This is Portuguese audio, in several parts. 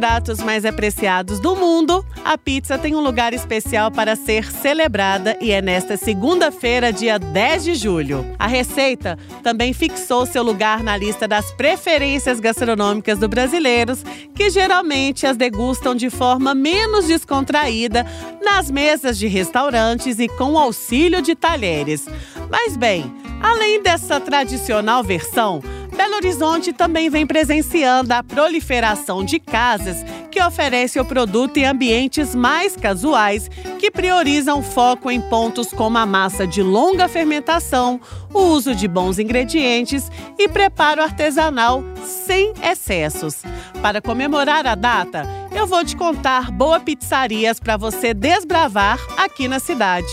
Pratos mais apreciados do mundo, a pizza tem um lugar especial para ser celebrada e é nesta segunda-feira, dia 10 de julho. A receita também fixou seu lugar na lista das preferências gastronômicas do brasileiros, que geralmente as degustam de forma menos descontraída nas mesas de restaurantes e com auxílio de talheres. Mas bem, além dessa tradicional versão, Belo Horizonte também vem presenciando a proliferação de casas que oferecem o produto em ambientes mais casuais, que priorizam foco em pontos como a massa de longa fermentação, o uso de bons ingredientes e preparo artesanal sem excessos. Para comemorar a data, eu vou te contar boas pizzarias para você desbravar aqui na cidade.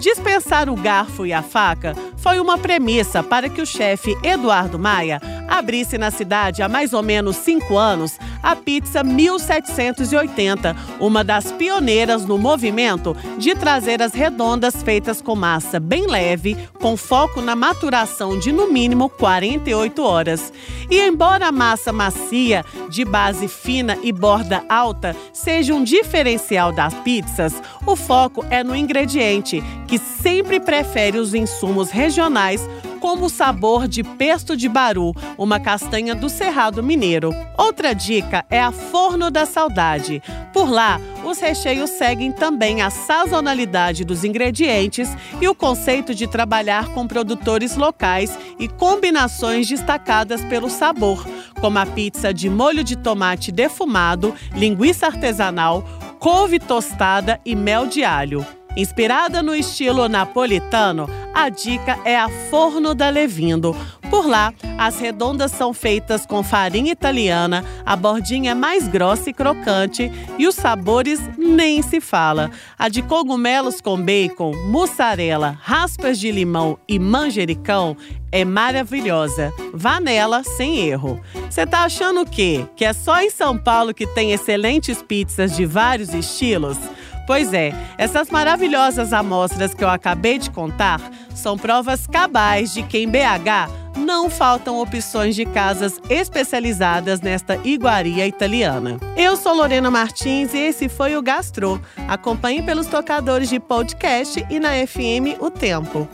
Dispensar o garfo e a faca foi uma premissa para que o chefe Eduardo Maia abrisse na cidade há mais ou menos cinco anos a Pizza 1780, uma das pioneiras no movimento de trazer as redondas feitas com massa bem leve, com foco na maturação de no mínimo 48 horas. E embora a massa macia, de base fina e borda alta, seja um diferencial das pizzas, o foco é no ingrediente, que sempre prefere os insumos regionais como o sabor de pesto de baru, uma castanha do Cerrado Mineiro. Outra dica é a Forno da Saudade. Por lá, os recheios seguem também a sazonalidade dos ingredientes e o conceito de trabalhar com produtores locais e combinações destacadas pelo sabor, como a pizza de molho de tomate defumado, linguiça artesanal, couve tostada e mel de alho. Inspirada no estilo napolitano, a dica é a Forno da Levindo. Por lá, as redondas são feitas com farinha italiana, a bordinha é mais grossa e crocante e os sabores nem se fala. A de cogumelos com bacon, mussarela, raspas de limão e manjericão é maravilhosa. Vá nela sem erro. Você tá achando o quê? Que é só em São Paulo que tem excelentes pizzas de vários estilos? Pois é, essas maravilhosas amostras que eu acabei de contar são provas cabais de que em BH não faltam opções de casas especializadas nesta iguaria italiana. Eu sou Lorena Martins e esse foi o Gastro. Acompanhe pelos tocadores de podcast e na FM O Tempo.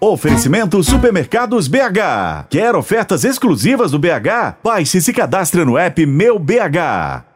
Oferecimento Supermercados BH. Quer ofertas exclusivas do BH? Baixe e se cadastre no app Meu BH.